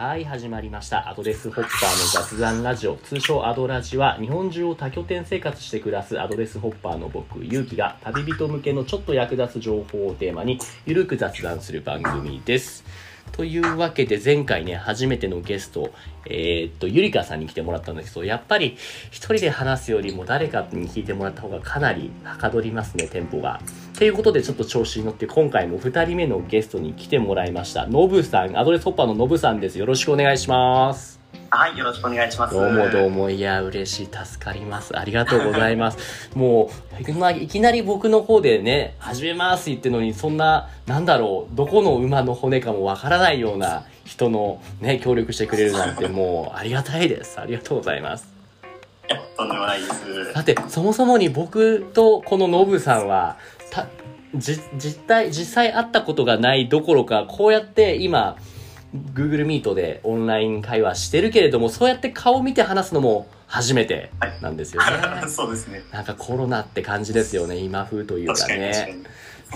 はい、始まりました。アドレスホッパーの雑談ラジオ、通称アドラジは、日本中を多拠点生活して暮らすアドレスホッパーの僕、ゆうきが、旅人向けのちょっと役立つ情報をテーマに、ゆるく雑談する番組です。というわけで、前回ね、初めてのゲスト、えーっと、ゆりかさんに来てもらったんですけど、やっぱり、一人で話すよりも誰かに聞いてもらった方がかなりはかどりますね、テンポが。ということで、ちょっと調子に乗って、今回も2人目のゲストに来てもらいました。のぶさん、アドレスホッパーののぶさんです。よろしくお願いします。はい、よろしくお願いします。どうもどうも、いや、嬉しい、助かります。ありがとうございます。もう、まあいきなり僕の方でね、始めますって言ってるのに、そんな、なんだろう、どこの馬の骨かもわからないような人のね、協力してくれるなんて、もう、ありがたいです。ありがとうございます。いや、とんでもないです。だって、そもそもに僕とこのノブさんは、た、じ、実体、実際会ったことがないどころか、こうやって今、Google Meet でオンライン会話してるけれども、そうやって顔見て話すのも初めてなんですよね。そうですね。なんかコロナって感じですよね、今風というか確かに確かね。に。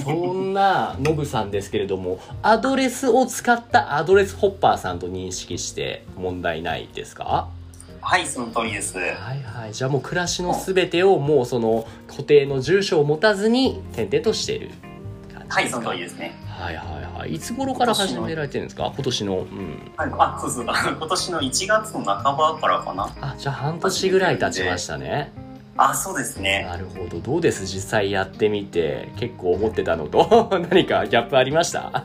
そんなノブさんですけれども、アドレスを使ったアドレスホッパーさんと認識して問題ないですか？はい、その通りです。はいはい。じゃあもう暮らしのすべてをもうその固定の住所を持たずに転々としているはい、その通りですね。はいはいはい。いつ頃から始められてるんですか？今年の。うん。はい、あ、そうそう。今年の1月の半ばからかな。あ、じゃあ半年ぐらい経ちましたね。あ、そうですね。なるほど。どうです？実際やってみて。結構思ってたのと 何かギャップありました？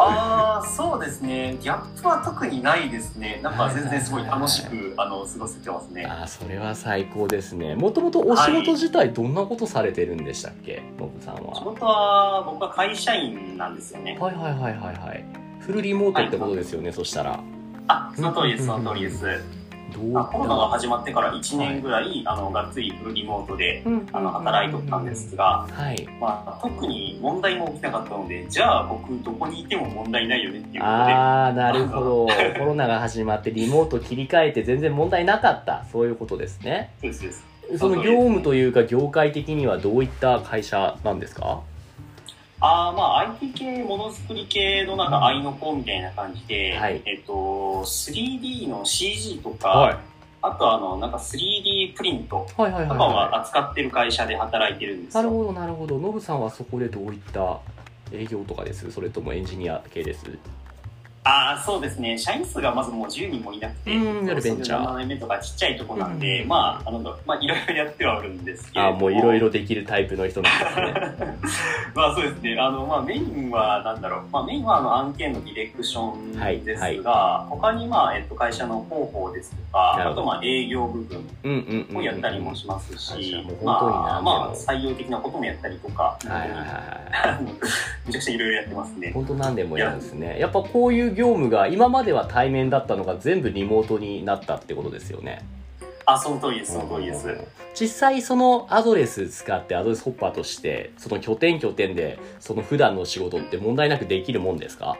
ああ、そうですね。ギャップは特にないですね。なんか全然すごい楽しく、あの、過ごせてますね。あ、それは最高ですね。もともとお仕事自体どんなことされてるんでしたっけ？ノブさんは。仕事は、僕は会社員なんですよね。はいはいはいはいはい。フルリモートってことですよね、そしたら。あ、その通りです、その通りです。どういった？あコロナが始まってから1年ぐらい、あの、がっつりフルリモートで、あの、働いとったんですが、はい。まあ、特に問題も起きなかったので、じゃあ僕どこにいても問題ないよねっていうことで、ああ、なるほど。コロナが始まってリモート切り替えて全然問題なかった。そういうことですね。そうですそうです。その業務というか業界的にはどういった会社なんですか？ああ、まあ IT 系、ものづくり系のなんか愛の子みたいな感じで、はいえっと、3D の CG とか、はい。あとあの、なんか 3D プリントはいはいとかをは扱ってる会社で働いてるんでい。すよ。なるほどなるほど。ノブさんはそこでどういった営業とかです？それともエンジニア系です？ああ、そうですね。社員数がまずもう10人もいなくて、うんいわゆるベンチャー7年目とかちっちゃいとこなんで、うんまあ、あの、まあ、いろいろやってはあるんですけれどああ、もういろいろできるタイプの人なんですね。まあそうですね。あの、まあメインはなんだろう。まあメインはあの案件のディレクションですが、はい他にまあ、えっと、会社の広報ですとか、あとまあ営業部分うんうんうんうん。をやったりもします会し、社も本当にまあ、何でもまあ採用的なこともやったりとか、はいはいはい めちゃくちゃいろいろやってますね。本当何でもやるんですね。やっぱこういう業務が今までは対面だったのが全部リモートになったってことですよね。あ、その通りです、その通りです。実際そのアドレス使ってアドレスホッパーとしてその拠点拠点でその普段の仕事って問題なくできるもんですか？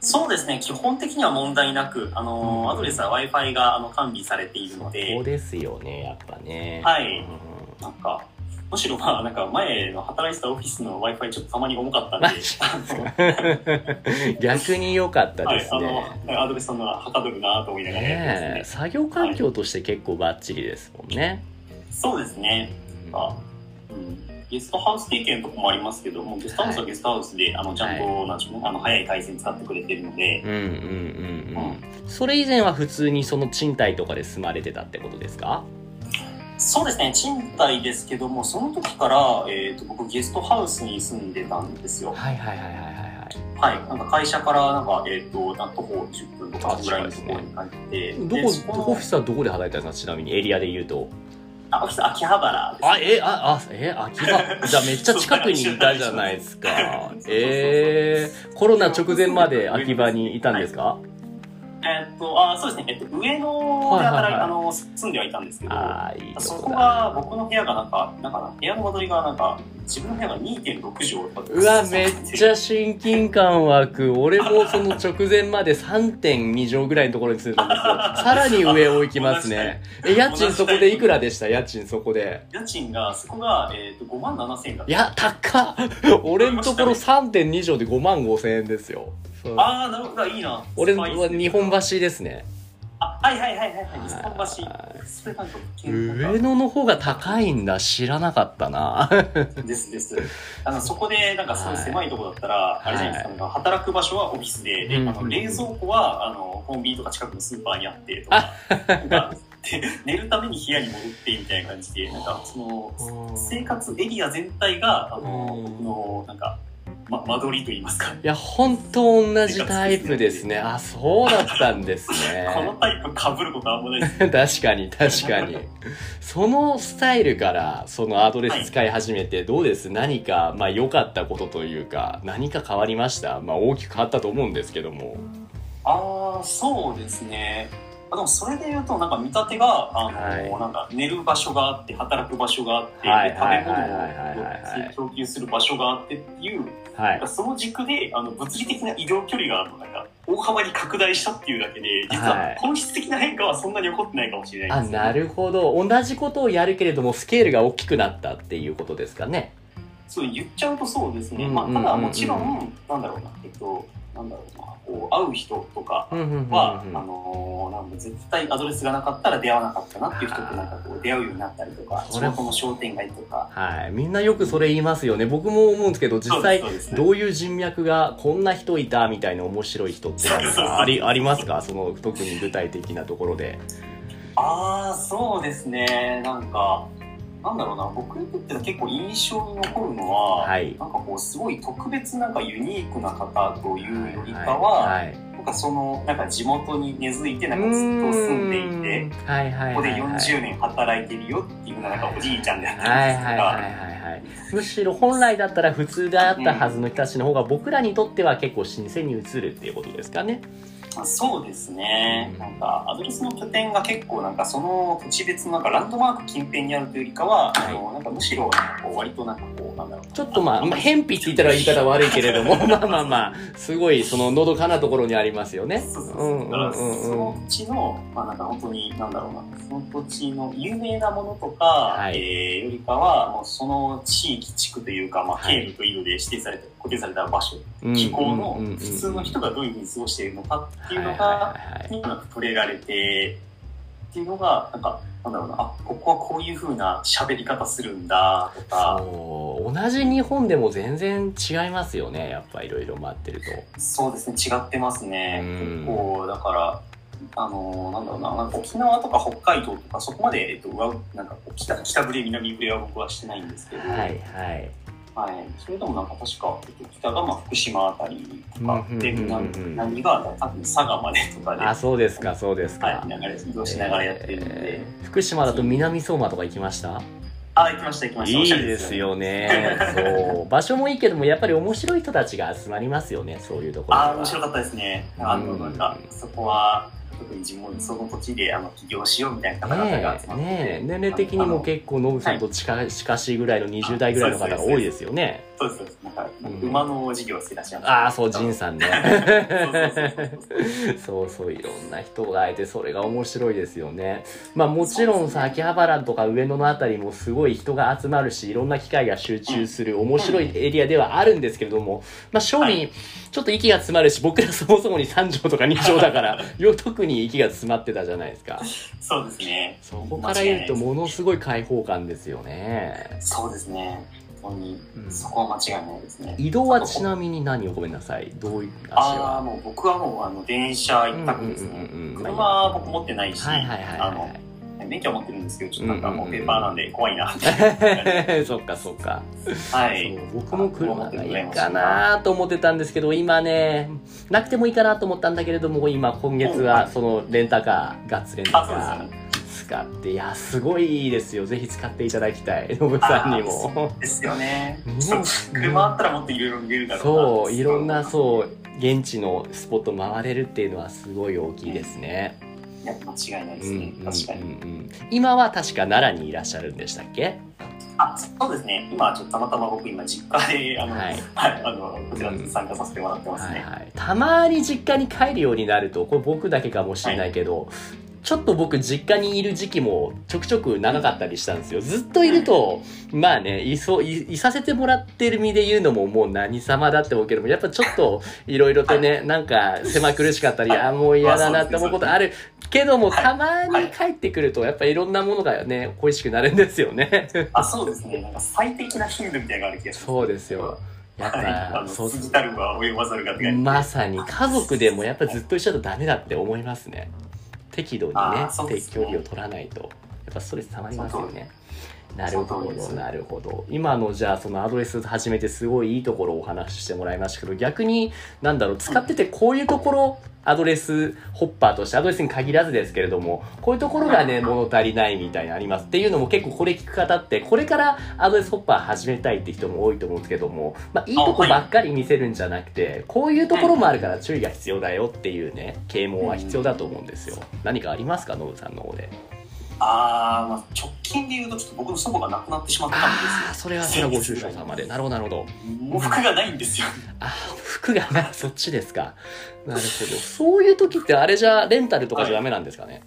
そうですね。基本的には問題なく、あの、うんアドレスは Wi-Fi があの完備されているのそうで、ですよねやっぱね。はい。うんなんか、むしろまあ、なんか前の働いてたオフィスの Wi-Fi ちょっとたまに重かったんで、逆に良かったはい、ですあね。の、アドレスのはかどるなと思いながらね。作業環境として結構バッチリですもんね。そうですね。あうん、ゲストハウス経験とかもありますけども、ゲストハウスはゲストハウスで、あの、ちゃんと、なんでしょうね、あの、早い回線使ってくれてるので、うんうんうんうん。それ以前は普通にその賃貸とかで住まれてたってことですか？そうですね、賃貸ですけども、その時から、えっ、と、僕ゲストハウスに住んでたんですよ。はいはいはいはいはいはい。はい。なんか会社から、なんか、えっ、と、なん徒歩10分とかぐらいのところに帰って、どこ、オフィスはどこで働いてたんですか？ちなみにエリアで言うと。あ、オフィス秋葉原です、あ、え、あ、あ、え、秋葉、じゃあめっちゃ近くにいたじゃないですか。えー、コロナ直前まで秋葉にいたんですか？えっと、あ、そうですね、えっと、上野ではいはいあの、住んではいたんですけど、いいとそこが、僕の部屋がなんか、なんかな、部屋の間取りがなんか、自分の部屋が2.6畳うわ、めっちゃ親近感湧く。俺もその直前まで3.2畳ぐらいのところに住んでたんですよ。さらに上を行きますね。え、家賃そこでいくらでした？家賃そこで。家賃が、そこが、えっと、5万7千円だった。いや、高っ俺のところ3.2畳で5万5千円ですよ。そああ、なるほど、いいな。俺は日本橋ですね。あ、はいはいはいはいはい、日本橋。上野の方が高いんだ知らなかったな。ですです。あの、そこで、なんかすごい狭いとこだったら、あれじゃないですか、か働く場所はオフィスで、で、うん。あの、冷蔵庫は、あの、コンビニとか近くのスーパーにあって、とか、寝るために部屋に戻って、みたいな感じで、なんか、その、生活エリア全体が、あの、うん。僕の、なんか、ま、間取りと言いますか。いや本当同じタイプですね あそうだったんです このねタイプ被ることあんまない です。確かに確かにそのスタイルからそのアドレス使い始めてどうです？何かまあ良かったことというか何か変わりました？まあ大きく変わったと思うんですけどもああ、そうですね。あでもそれで言うと、なんか見立てが、あの、はい。なんか寝る場所があって、働く場所があって、はい。で食べ物を供給する場所があってっていう、はい。その軸で、あの、物理的な移動距離が、なんか、大幅に拡大したっていうだけで、実ははい。本質的な変化はそんなに起こってないかもしれないです、あなるほど。同じことをやるけれどもスケールが大きくなったっていうことですかね。そう言っちゃうとそうですね。うん。まあ、ただもちろん、なんだろうな、えっと、なんだろうな、こう、会う人とか、は、あのーなんか絶対アドレスがなかったら出会わなかったなっていう人となんかこう出会うようになったりとか、地それ元の商店街とか。はい。みんなよくそれ言いますよね。僕も思うんですけど実際どういう人脈がこんな人いたみたいな面白い人ってありありますか？その特に具体的なところで。ああ、そうですね。なんか、なんだろうな、僕にとっては結構印象に残るのは、はい。なんかこう、すごい特別なんかユニークな方というよりかは、はいなんかその、なんか地元に根付いて、なんかずっと住んでいて、てはいはいここではいはい40年働いてるよっていうな、なんかおじいちゃんであったはいりですとか、はいはいはいはい。むしろ本来だったら普通であったはずの人たちの方が僕らにとっては結構新鮮に映るっていうことですかねまあそうですね、うん。なんかアドレスの拠点が結構なんかその土地別のなんかランドマーク近辺にあるというよりかは、はい。あのなんかむしろこう割となんかこうなんだろう。なちょっとまあ、まあ、偏僻って言ったら言い方悪いけれども まあまあまあすごいそののどかなところにありますよね。そうそうそう。うんうんだからそうんうんの土地のまあなんか本当になんだろうなその土地の有名なものとか、はい。えーよりかはもうその地域地区というかまあはい。経路と緯度で指定された固定された場所うん気候の普通の人がどういうふうに過ごしているのかっていうのが、はいはいはいはい。になんか触れられてっていうのがなんかなんだろうなあここはこういう風な喋り方するんだとか。そう。同じ日本でも全然違いますよねやっぱいろいろ待ってると。そうですね違ってますね。うん。結構だからあのなんだろうななんか沖縄とか北海道とかそこまで、えっと、上なんか北北ぶれ南ぶれは僕はしてないんですけど、はいはいはい、それでもなんか確か、えっと、北がまあ福島あたりとか、でうんうんうんうん。南南が多分佐賀までとかで、あそうですかそうですか、はい、流れ移動しながらやってるんで、えー。福島だと南相馬とか行きました？あ行きました行きました。いいですよね。そう。場所もいいけどもやっぱり面白い人たちが集まりますよねそういうところあ、面白かったですね。あの、うんなん。か、そこは、特に地元、その土地で、あの、起業しようみたいな方々が集まって。ねえねえ年齢的にも結構ノブさんと近,、近しいぐらいの20代ぐらいの方が多いですよねそうです、そうです。なんか、うん。馬の事業をしてらっしゃいます。ああそう仁さんね。そうそういろんな人がいてそれが面白いですよね。まあもちろんさ秋葉原とか上野のあたりもすごい人が集まるしいろんな機会が集中する面白いエリアではあるんですけれどもまあ正味、はい。ちょっと息が詰まるし僕らそもそもに3畳とか2畳だからよ 特に息が詰まってたじゃないですか。そうですね。そこから言うとものすごい開放感ですよね。そうですね。本当にう、ん。そこは間違いないですね。移動はちなみに何をごめんなさい。どういう足ああ、はもう僕はもう、あの、電車一択ですね。車は僕持ってないし、免許は持ってるんですけど、ちょっとなんかもうペーパーなんで怖いなって。そっかそっか。はい。僕も車がいいかなと思ってたんですけど今ねなくてもいいかなと思ったんだけれども今今月はそのレンタカーガッツレンタあ、そうですカよね。ー使っていやすごいいいですよぜひ使っていただきたいノブさんにもですよね車あったらもっといろいろ見れるだろうな。そういろんなそう現地のスポット回れるっていうのはすごい大きいですね、いや、間違いないですねうんうん。確かに。うんうん今は確か奈良にいらっしゃるんでしたっけ？あ、そうですね。今、ちょっとたまたま僕今、実家で、あの、ははいい、あの、こちらに参加させてもらってますね。はいはい、たまに実家に帰るようになるとこれ僕だけかもしれないけど、ちょっと僕実家にいる時期もちょくちょく長かったりしたんですよ。ずっといると、まあね、いそう、い、いさせてもらってる身で言うのももう何様だって思うけども、やっぱちょっと いろいろとね、なんか狭苦しかったり、あ、もう嫌だなって思うことあるけども、たまに帰ってくると、やっぱいろんなものがね、恋しくなるんですよね。あ、そうですね。なんか最適な頻度みたいなのがある気がします。そうですよ。やっはい、あぱ、の、そう過ぎたるは及ばざるがまさに家族でもやっぱずっと一緒だとダメだって思いますね。適度にねね。適距離を取らないと、ぱストレス溜まりますよね。なるほど、なるほど。今のじゃあそのアドレス始めてすごいいいところをお話ししてもらいましたけど、逆になんだろう、使っててこういうところ、アドレスホッパーとして、アドレスに限らずですけれども、こういうところがね、物足りないみたいなのありますっていうのも結構これ聞く方って、これからアドレスホッパー始めたいって人も多いと思うんですけども、まあいいとこばっかり見せるんじゃなくて、こういうところもあるから注意が必要だよっていうね、啓蒙は必要だと思うんですよ。何かありますか、ノブさんの方で。あー、まあ、直近で言うと、ちょっと僕の祖母が亡くなってしまったんああ、ですそれはそれはご愁傷様で。なるほど、なるほど。よ。もう服がないんですよ。あ、服がない、そっちですか。なるほど。そういう時ってあれじゃ、レンタルとかじゃダメなんですかね？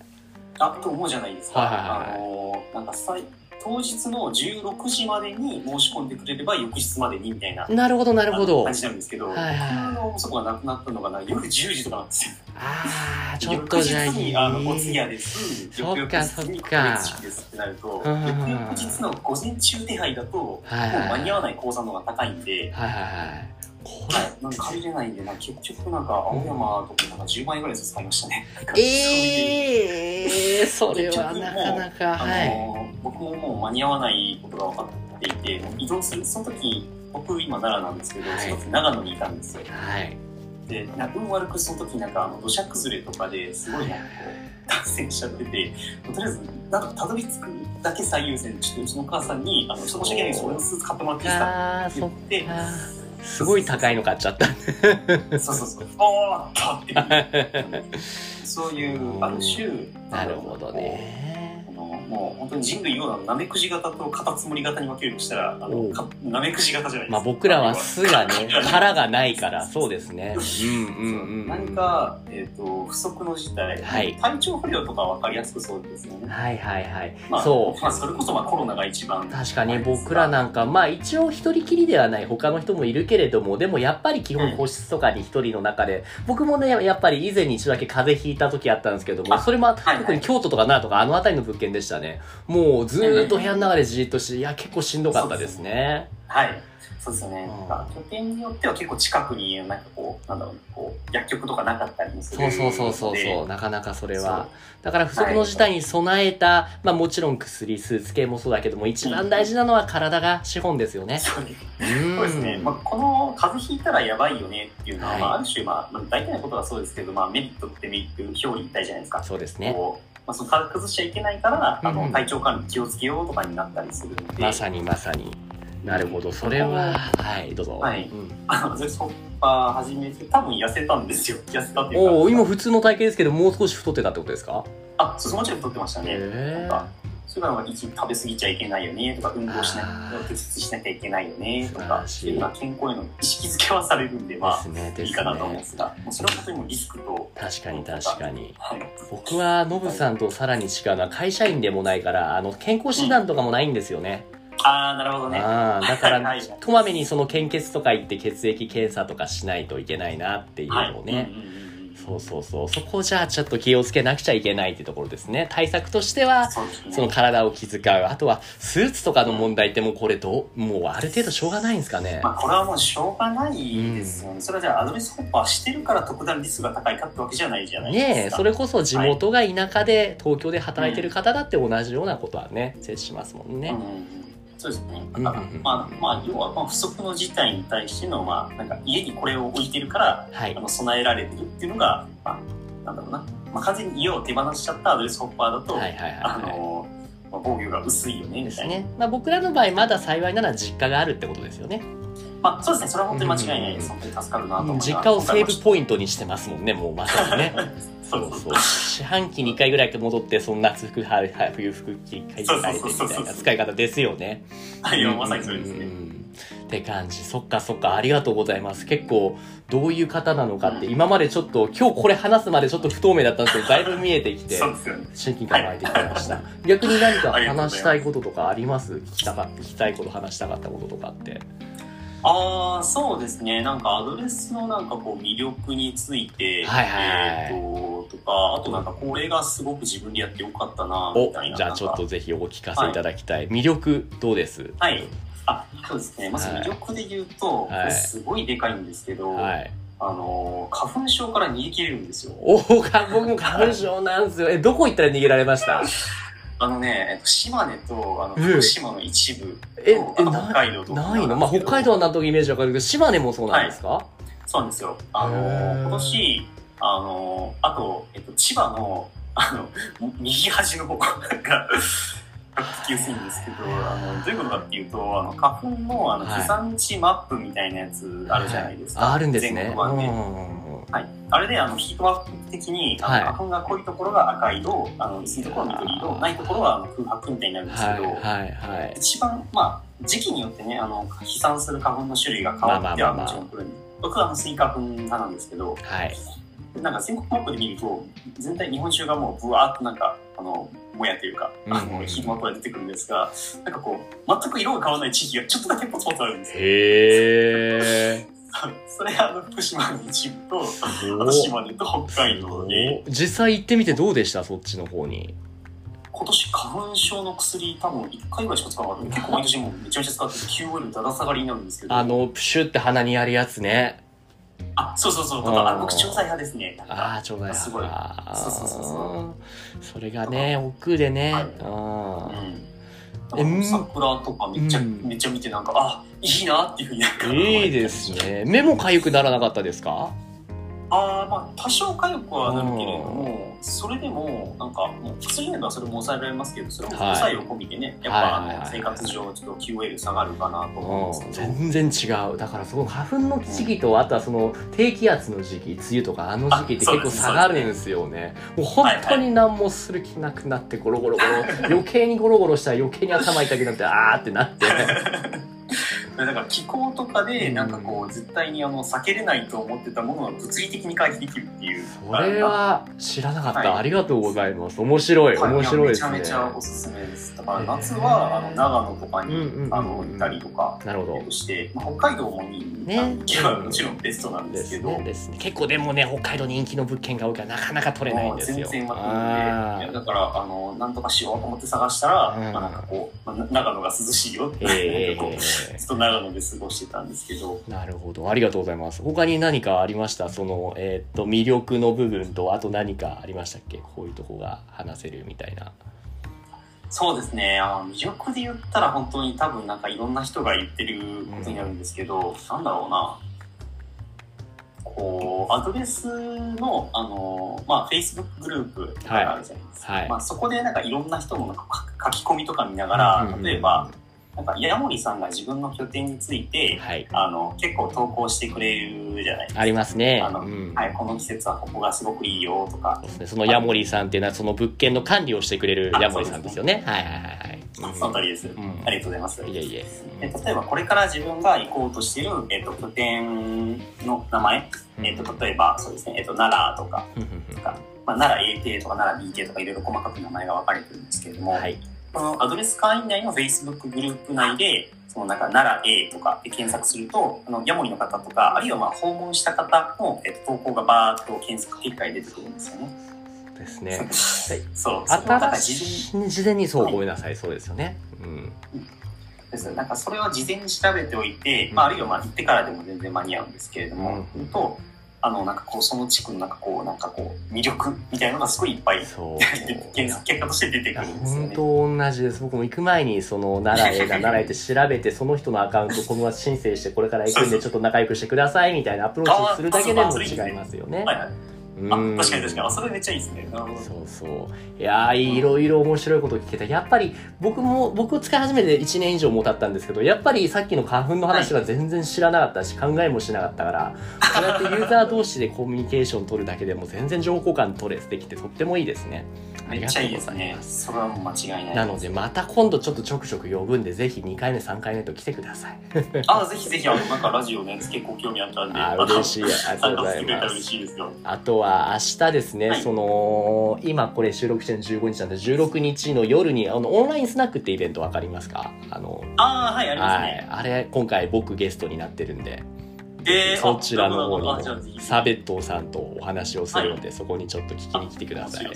あ、と思うじゃないですか。はいはいはいあのー、なんかさい当日の16時までに申し込んでくれれば翌日までにみたいななるほど、なるほど。感じなんですけど、はいはい僕の祖母が亡くなったのがな夜10時とかなんですよ。ああ、ちょっとじゃあ翌日にあのお通。夜です。翌々日に告別式ですってなると、翌々日の午前中手配だと、もうはいはい間に合わない口座の方が高いんで、はいはいはい。こはいなんか借りれないんで、な結局なんか青山とかなんか10万円ぐらいずつ買いましたね。れ、ええー、それはなかなか、あはい。の僕ももう間に合わないことが分かっていて、移動する、その時、僕今奈良なんですけど、はいその時長野にいたんですよ。はい。で、なんか運悪くその時なんかあの土砂崩れとかですごいなんかこう、脱線しちゃってて、とりあえず、なんとかたどり着くだけ最優先で、ちょっとうちのお母さんに、あの、申し訳ないそれのスーツ買ってもらっていいですかっって言って、か。すごい高いの買っちゃった。そうそうそう、おーっとっていう、そういう、ある種、なるほどね。もう本当に人類をナメクジ型とカタツムリ型に分けるとしたら、あのかナメクジ型じゃないですか。まあ僕らは巣がね、殻がないから、そうですね。うんうんうん。何か、えっ、と、不測の事態、はい体調不良とかは分かりやすくそうですよね。はいはいはい。まあ、そう。まあ、それこそまあコロナが一番。確かに僕らなんか、まあ一応一人きりではない他の人もいるけれども、でもやっぱり基本個室とかに一人の中で、僕もね、やっぱり以前に一度だけ風邪ひいた時あったんですけども、あそれもはいはい特に京都とか奈良とかあの辺りの物件でしたね。ねもうずっと部屋の中でじーっとして、いや結構しんどかったですね。はい。そうですよね。うんなんか拠点によっては結構近くに、なんかこう、なんだろう、こう、薬局とかなかったりもするそうそうそうそうなかなかそれは。だから不測の事態に備えた、まあもちろん薬、スーツ系もそうだけども、一番大事なのは体が資本ですよね。そうですね。まあ、この風邪ひいたらやばいよねっていうのは、はいまあ、ある種、まあ、まあ、大体のことはそうですけど、まあ、メリットってメリット表裏一体じゃないですか。そうですね。まあ、その体崩しちゃいけないから、あのうん体調管理気をつけようとかになったりするまさにまさに。なるほど、それは、はい、どうぞ。はいうんあの、ゼスホッパー始めて、多分痩せたんですよ。痩せたっていうか。おお今普通の体型ですけど、もう少し太ってたってことですか？あ、そう、もちろん太ってましたね。へなんかそれからまあ一日食べ過ぎちゃいけないよねとか、運動しなあーい、適切しなきゃいけないよねとか、健康への意識づけはされるんで、まあ、ですいいかなと思うんでね。すが、それは本当にもうリスクと、確かに確かに。はい。僕は、ノブさんとさらに違うのは会社員でもないから、あの、健康診断とかもないんですよね。ああ、なるほどね。ああ、だから はいはい、こまめにその献血とか行って血液検査とかしないといけないなっていうはい。のをね。うんうんうんうんそうそうそう。そこじゃあちょっと気をつけなくちゃいけないってところですね。対策としては、そね。その体を気遣う。あとは、スーツとかの問題ってもうこれどう、もうある程度しょうがないんですかね。まあ、これはもうしょうがないですよね。それはじゃあ、アドレスホッパーしてるから特段リスクが高いかってわけじゃないじゃないですか。ねえ、それこそ地元が田舎で東京で働いてる方だって同じようなことはね、接しますもんね。うんうんそうですね。うんだから、まあ、まあ、要は、まあ、不測の事態に対しての、まあ、なんか、家にこれを置いてるから、はいあ。の、備えられてるっていうのが、まあ、なんだろうな。まあ、完全に家を手放しちゃったアドレスホッパーだと、はいはいはいあはい。の、まあ、防御が薄いよね、みたいな。ね。まあ僕らの場合まだ幸いなら実家があるってことですよね。まあ、そうですね。それは本当に間違いないです。うん本当に助かるなと思います。実家をセーブイポイントにしてますもんね、もうまさにね。そうそう。四半期に1回ぐらい戻って、そんな夏服、は冬服着替えてみたいな使い方ですよね。はい、まさにそれですね。うんって感じ。そっかそっか、ありがとうございます。結構、どういう方なのかって、今までちょっと、今日これ話すまでちょっと不透明だったんですけど、だいぶ見えてきて。親近感湧いてきました。逆に何か話したいこととかあります？聞きたかった、聞きたいこと話したかったこととかって。ああ、そうですね。なんかアドレスのなんかこう魅力について、はいはいはいえっ、と、とか、あとなんかこれがすごく自分でやってよかったな、みおたいな。じゃあちょっとぜひお聞かせいただきたい。魅力、どうです？はい。あ、そうですね。まず魅力で言うと、はいすごいでかいんですけど、はい。あの、花粉症から逃げ切れるんですよ。おお、か僕も花粉症なんですよ。え、どこ行ったら逃げられました？あのね、えっと、島根と、あの、うん福島の一部と、え、え、北海道と。ないの？まあ、北海道はなんとイメージわかるけど、島根もそうなんですか、そうなんですよ。あの今年、あのあと、えっと、千葉の、あの、右端の方が、聞きやすいんですけど、あの、どういうことかっていうと、あの、花粉の、あの、はい飛散地マップみたいなやつあるじゃないですか。ああるんですね。全国版で。うんはい。あれで、あの、ヒートマップ的に、あのはい花粉が濃いところが赤色、あの、薄いところは緑色、ないところは空白みたいになるんですけど、はい、はい、はい。一番、まあ、時期によってね、あの、飛散する花粉の種類が変わってはもちろん来るんで、僕はあのスギ花粉派なんですけど、はい。なんか全国マップで見ると、全体日本中がもうブワーっとなんか、あの、もやというか、あうんの、ヒートマップが出てくるんですが、なんかこう、全く色が変わらない地域がちょっとだけポツポツあるんですよ。へー。それあの、福島の一部と、あと島根と北海道で、お実際行ってみてどうでした？そっちの方に。今年花粉症の薬多分1回ぐらいしか使わなかった結構毎年もうめちゃめちゃ使ってて QOL だだ下がりになるんですけど。あの、プシュって鼻にやるやつね。あそうそうそう。とうんかあ僕調剤派ですね。ああ、ちょうだい。すごい。あーそうそうそう。そそれがね、億劫でね。はい。あうん。えうん。桜とかめっちゃ、うん。めっちゃ見てなんかあいいなっていうふうになんかーいいですね。目も痒くならなかったですか？ああまあ多少痒くはなるけれどもそれでもなんかもう薬ではそれも抑えられますけどそれもはい。副作用込みでね、やっぱ、あの生活上ちょっと QOL 下がるかなと思うんですけど、全然違う。だからその花粉の時期とあとはその低気圧の時期梅雨とかあの時期ってあ結構下がるんですよね。もう本当に何もする気なくなってゴロゴロゴロ余計にゴロゴロしたら余計に頭痛くなってあーってなって だから気候とかでなんかこう絶対にあの避けれないと思ってたものが物理的に回避できるっていう。それは知らなかった、はい。ありがとうございます。面白い。はい。面白いですね。めちゃめちゃおすすめです。だから夏はあの長野とかに、あの行ったりとかなるほど。して、まあ、北海道もに、ね。行けばもちろんベストなんでですすけど、ねね。結構でもね北海道人気の物件が多いからなかなか取れないんですよ。全然だからあのなんとかしようと思って探したら、うん。まあ、なんかこう、まあ、な長野が涼しいよって、ーえ。ー長野で過ごしてたんですけど。なるほど。ありがとうございます。他に何かありました？その、えーっと、魅力の部分と、あと何かありましたっけ？こういうとこが話せるみたいな。そうですね。あの魅力で言ったら本当に多分なんかいろんな人が言ってることになるんですけど、なんだろうな。こうアドレスのあの、まあ、Facebook グループがあるじゃないですか、はい。はい。まあ、そこでなんかいろんな人のなんか書き込みとか見ながら例えば、なんか矢森さんが自分の拠点についてはい。あの結構投稿してくれるじゃないですか。ありますね。あのうんはい、この季節はここがすごくいいよとかそねそのヤモリさんっていうのは、その物件の管理をしてくれるヤモリさんですよね。はいはいはいはい。うんその通りです、んありがとうございます。いえいえ。え例えばこれから自分が行こうとしている、えっと拠点の名前、うんえっと例えばそうですね、えっと奈良とか、うんうんうんまあ、奈良 A 邸とか奈良 B 邸とかいろいろ細かく名前が分かれてるんですけれども、はい。このアドレス会員内の Facebook グループ内でそのなんか奈良 A とかで検索するとあのヤモリの方とかあるいはまあ訪問した方の、えっと投稿がバーッと検索結果に出てくるんですよね。ですね。そう、新事前しい、事前にそう、はいごめんなさい。そうですよね。うん。ですなんかそれを事前に調べておいて、まあ、あるいはまあ行ってからでも全然間に合うんですけれども、うんとあのなんかこうその地区のなんかこうなんかこう魅力みたいなのがすごいいっぱいそう。結果として出てくるんですよね。本当同じです僕も行く前にその奈良へだ奈良へって調べてその人のアカウントこのまま申請してこれから行くんでちょっと仲良くしてくださいみたいなアプローチするだけでも違いますよねはいはい、確かに確かに。あそれめっちゃいいですね。そうそう。いやーいろいろ面白いこと聞けたやっぱり僕も僕使い始めて1年以上も経ったんですけどやっぱりさっきの花粉の話は全然知らなかったし考えもしなかったからこうやってユーザー同士でコミュニケーション取るだけでも全然情報交換取れできてとってもいいですねありがめっちゃいいとうございですねま。す。それはもう間違いない。なので、また今度ちょっとちょくちょく呼ぶんで、ぜひ2回目、3回目と来てください。あ、ぜひぜひ、あの、なんかラジオね、結構興味あったんで、あ嬉しい。ありがと参うございます。しいですよ。あとは明日ですね、はいその、今これ収録してるの15日なんで、16日の夜に、あの、オンラインスナックってイベントわかりますか？あの、ああ、はい、ありますはいね。。あれ、今回僕ゲストになってるんで、えーそちらの方にサベットーさんとお話をするので、そこにちょっと聞きに来てください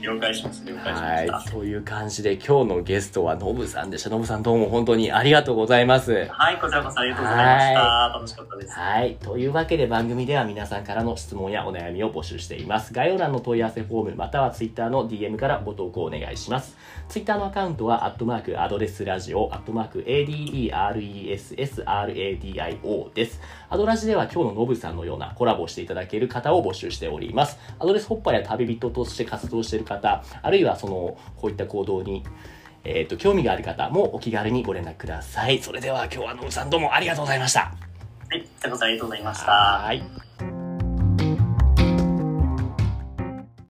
了解します、了解しました。はい。という感じで、今日のゲストはノブさんでした。ノブさんどうも本当にありがとうございます。はい、こちらこそありがとうございました。楽しかったです。はい。というわけで番組では皆さんからの質問やお悩みを募集しています。概要欄の問い合わせフォームまたは Twitter の DM からご投稿お願いします。Twitter のアカウントは、アットマークアドレスラジオ、アットマーク ADDRESSRADIO です。アドラジでは今日のノブさんのようなコラボしていただける方を募集しております。アドレスホッパーや旅人として活動している方、あるいはその、こういった行動にえっ、と、興味がある方もお気軽にご連絡ください。それでは今日はノブさんどうもありがとうございました。はい、ありがとうございました。はい。